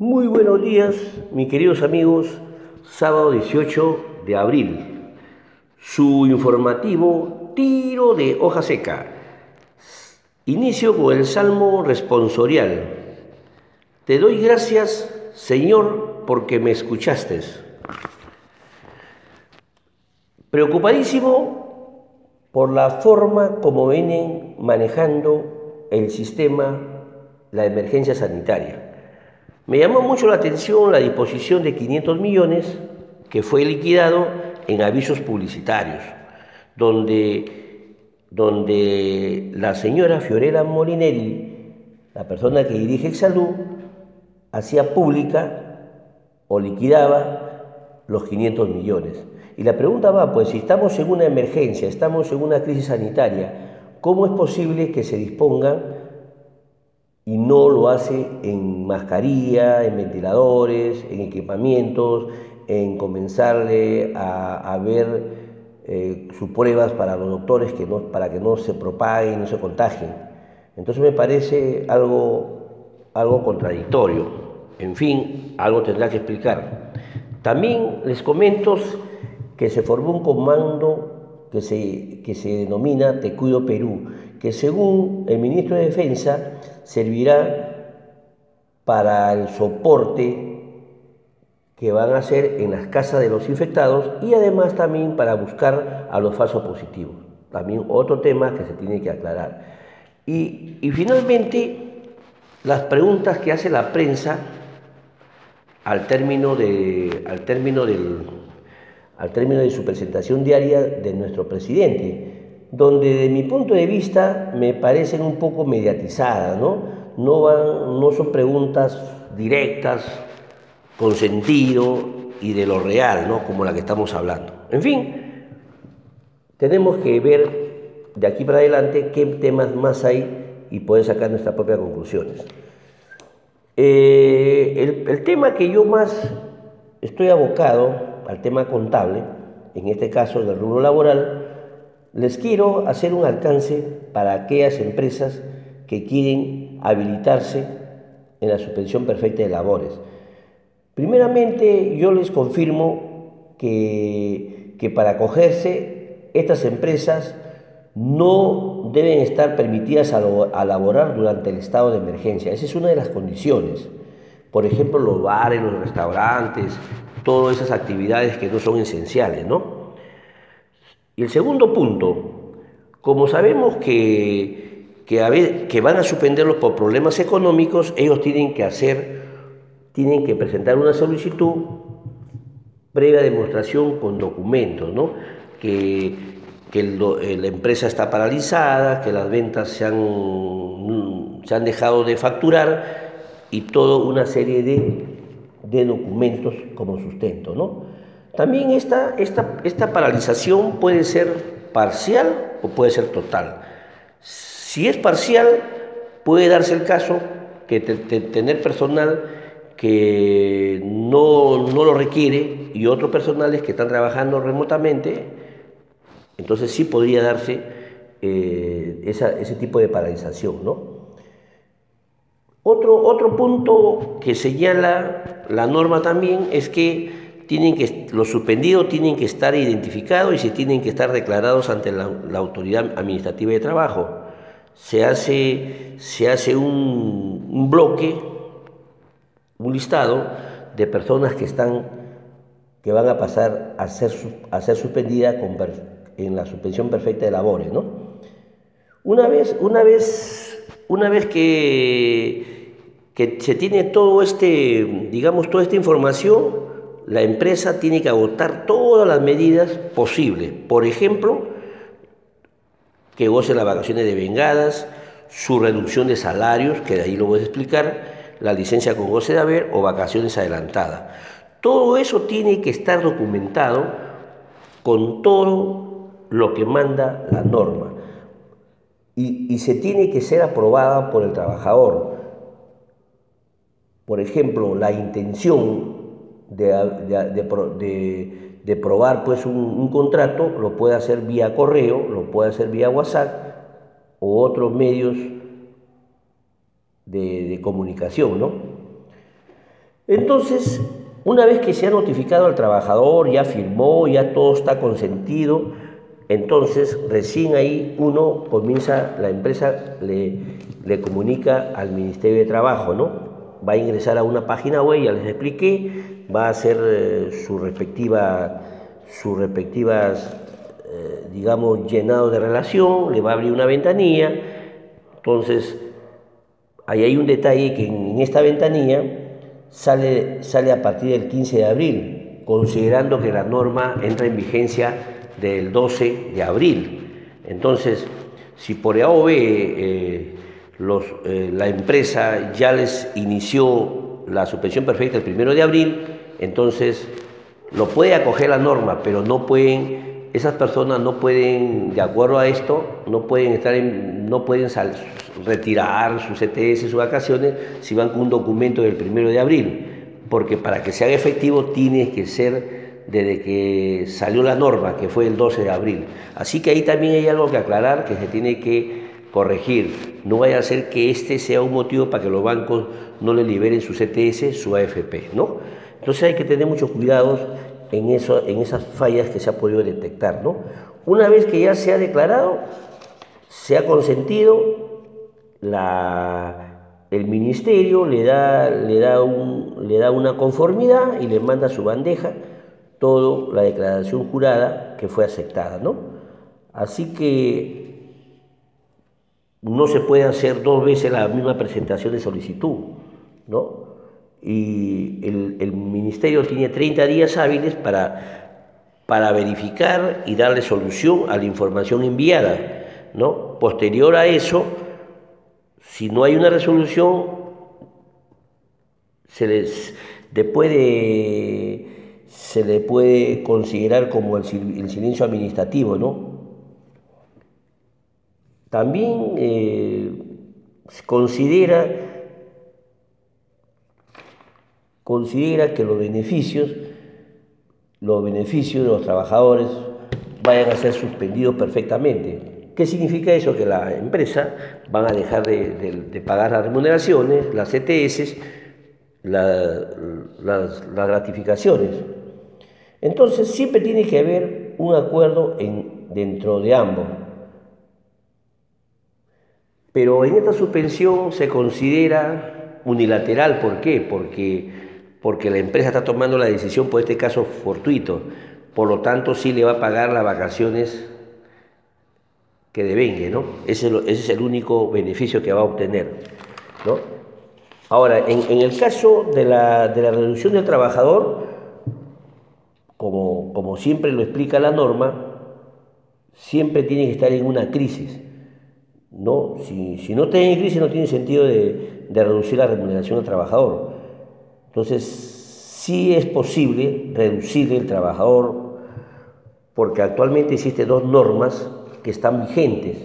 Muy buenos días, mis queridos amigos. Sábado 18 de abril. Su informativo tiro de hoja seca. Inicio con el salmo responsorial. Te doy gracias, Señor, porque me escuchaste. Preocupadísimo por la forma como vienen manejando el sistema, la emergencia sanitaria. Me llamó mucho la atención la disposición de 500 millones que fue liquidado en avisos publicitarios, donde, donde la señora Fiorella Molineri, la persona que dirige Exalud, hacía pública o liquidaba los 500 millones. Y la pregunta va, pues si estamos en una emergencia, estamos en una crisis sanitaria, ¿cómo es posible que se dispongan y no lo hace en mascarilla, en ventiladores, en equipamientos, en comenzarle a, ver eh, sus pruebas para los doctores que no, para que no se propaguen, no se contagien. Entonces me parece algo, algo contradictorio. En fin, algo tendrá que explicar. También les comento que se formó un comando que se, que se denomina Te Cuido Perú, que según el ministro de Defensa servirá para el soporte que van a hacer en las casas de los infectados y además también para buscar a los falsos positivos. También otro tema que se tiene que aclarar. Y, finalmente, las preguntas que hace la prensa al término, de, al, término del, al término de su presentación diaria de nuestro presidente donde de mi punto de vista me parecen un poco mediatizadas, ¿no? No, van, no son preguntas directas, con sentido y de lo real, ¿no? Como la que estamos hablando. En fin, tenemos que ver de aquí para adelante qué temas más hay y poder sacar nuestras propias conclusiones. Eh, el, el tema que yo más estoy abocado al tema contable, en este caso del rubro laboral, les quiero hacer un alcance para aquellas empresas que quieren habilitarse en la suspensión perfecta de labores. Primeramente, yo les confirmo que, que para acogerse, estas empresas no deben estar permitidas a, laborar durante el estado de emergencia. Esa es una de las condiciones. Por ejemplo, los bares, los restaurantes, todas esas actividades que no son esenciales, ¿no? Y el segundo punto, como sabemos que, que, van a suspenderlos por problemas económicos, ellos tienen que hacer, tienen que presentar una solicitud previa demostración con documentos, ¿no? que, que la empresa está paralizada, que las ventas se han, se han dejado de facturar y toda una serie de, de documentos como sustento. ¿no? También esta, esta, esta paralización puede ser parcial o puede ser total. Si es parcial, puede darse el caso que tener personal que no, lo requiere y otros personales que están trabajando remotamente, entonces sí podría darse eh, ese tipo de paralización. ¿no? Otro, otro punto que señala la norma también es que tienen que, los suspendidos tienen que estar identificados y se tienen que estar declarados ante la, autoridad administrativa de trabajo. Se hace, se hace un, bloque, un listado de personas que están que van a pasar a ser, a ser suspendidas en la suspensión perfecta de labores, ¿no? Una vez, una vez, una vez que, que se tiene todo este, digamos, toda esta información, la empresa tiene que agotar todas las medidas posibles. Por ejemplo, que goce las vacaciones de vengadas, su reducción de salarios, que de ahí lo voy a explicar, la licencia con goce de haber o vacaciones adelantadas. Todo eso tiene que estar documentado con todo lo que manda la norma y, y se tiene que ser aprobada por el trabajador. Por ejemplo, la intención de, de, probar pues un, contrato, lo puede hacer vía correo, lo puede hacer vía WhatsApp o otros medios de, comunicación, ¿no? Entonces, una vez que se ha notificado al trabajador, ya firmó, ya todo está consentido, entonces recién ahí uno comienza, la empresa le, le comunica al Ministerio de Trabajo, ¿no? Va a ingresar a una página web, ya les expliqué, va a hacer eh, su respectiva, sus respectivas, eh, digamos, llenado de relación, le va a abrir una ventanilla, entonces ahí hay un detalle que en, esta ventanilla sale, sale a partir del 15 de abril, considerando que la norma entra en vigencia del 12 de abril. Entonces, si por AOB eh, los, eh, la empresa ya les inició la suspensión perfecta el 1 de abril, entonces lo puede acoger la norma, pero no pueden, esas personas no pueden, de acuerdo a esto, no pueden estar en, no pueden retirar sus ETS, sus vacaciones, si van con un documento del 1 de abril, porque para que se haga efectivo tiene que ser desde que salió la norma, que fue el 12 de abril. Así que ahí también hay algo que aclarar, que se tiene que corregir. No vaya a ser que este sea un motivo para que los bancos no le liberen su CTS, su AFP, ¿no? Entonces hay que tener muchos cuidados en, eso, en esas fallas que se ha podido detectar, ¿no? Una vez que ya se ha declarado, se ha consentido, la, el ministerio le da, le, da un, le da una conformidad y le manda su bandeja todo la declaración jurada que fue aceptada, ¿no? Así que no se puede hacer dos veces la misma presentación de solicitud, ¿no? Y el, ministerio tiene 30 días hábiles para, para verificar y darle solución a la información enviada, ¿no? Posterior a eso, si no hay una resolución, se les, después de se le puede considerar como el, silencio administrativo, ¿no? También eh, considera, considera que los beneficios, los beneficios de los trabajadores vayan a ser suspendidos perfectamente. ¿Qué significa eso? Que la empresa van a dejar de, pagar las remuneraciones, las ETS, las, las gratificaciones. Entonces siempre tiene que haber un acuerdo en, dentro de ambos. Pero en esta suspensión se considera unilateral. ¿Por qué? Porque, porque la empresa está tomando la decisión por este caso fortuito. Por lo tanto, sí le va a pagar las vacaciones que devengue, ¿no? Ese, es el único beneficio que va a obtener, ¿no? Ahora, en, el caso de la, de la reducción del trabajador, como, siempre lo explica la norma, siempre tiene que estar en una crisis. ¿No? Si, no está en crisis no tiene sentido de, reducir la remuneración del trabajador. Entonces, sí es posible reducir el trabajador porque actualmente existen dos normas que están vigentes.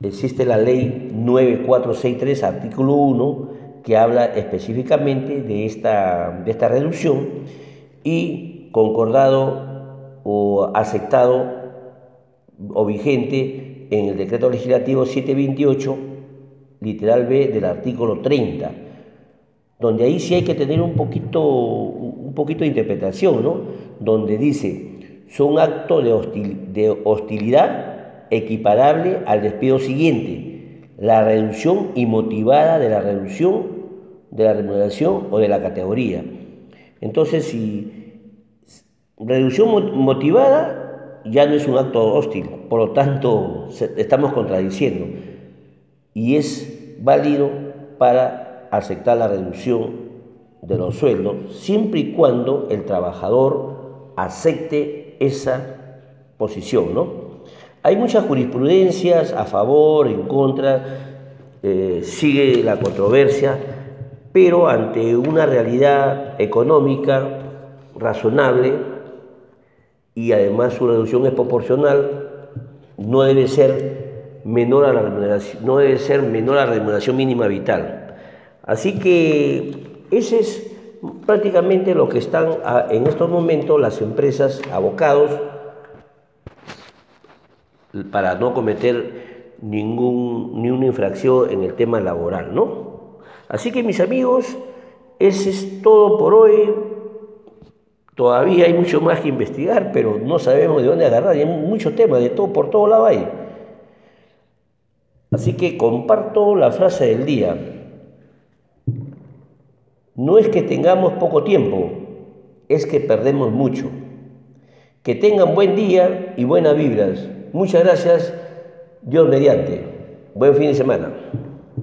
Existe la ley 9463, artículo 1, que habla específicamente de esta, de esta reducción y concordado o aceptado o vigente en el decreto legislativo 728, literal B del artículo 30, donde ahí sí hay que tener un poquito, un poquito de interpretación, ¿no? Donde dice, son actos de, hostilidad equiparable al despido siguiente, la reducción motivada de la reducción de la remuneración o de la categoría. Entonces, si Reducción motivada ya no es un acto hostil, por lo tanto estamos contradiciendo y es válido para aceptar la reducción de los sueldos siempre y cuando el trabajador acepte esa posición, ¿no? Hay muchas jurisprudencias a favor, en contra, eh, sigue la controversia, pero ante una realidad económica razonable, y además su reducción es proporcional, no debe ser menor a la remuneración, no debe ser menor a la remuneración mínima vital. Así que ese es prácticamente lo que están en estos momentos las empresas abocados para no cometer ningún, ni una infracción en el tema laboral, ¿no? Así que mis amigos, ese es todo por hoy. Todavía hay mucho más que investigar, pero no sabemos de dónde agarrar. Hay muchos temas, de todo, por todo lado hay. Así que comparto la frase del día. No es que tengamos poco tiempo, es que perdemos mucho. Que tengan buen día y buenas vibras. Muchas gracias, Dios mediante. Buen fin de semana.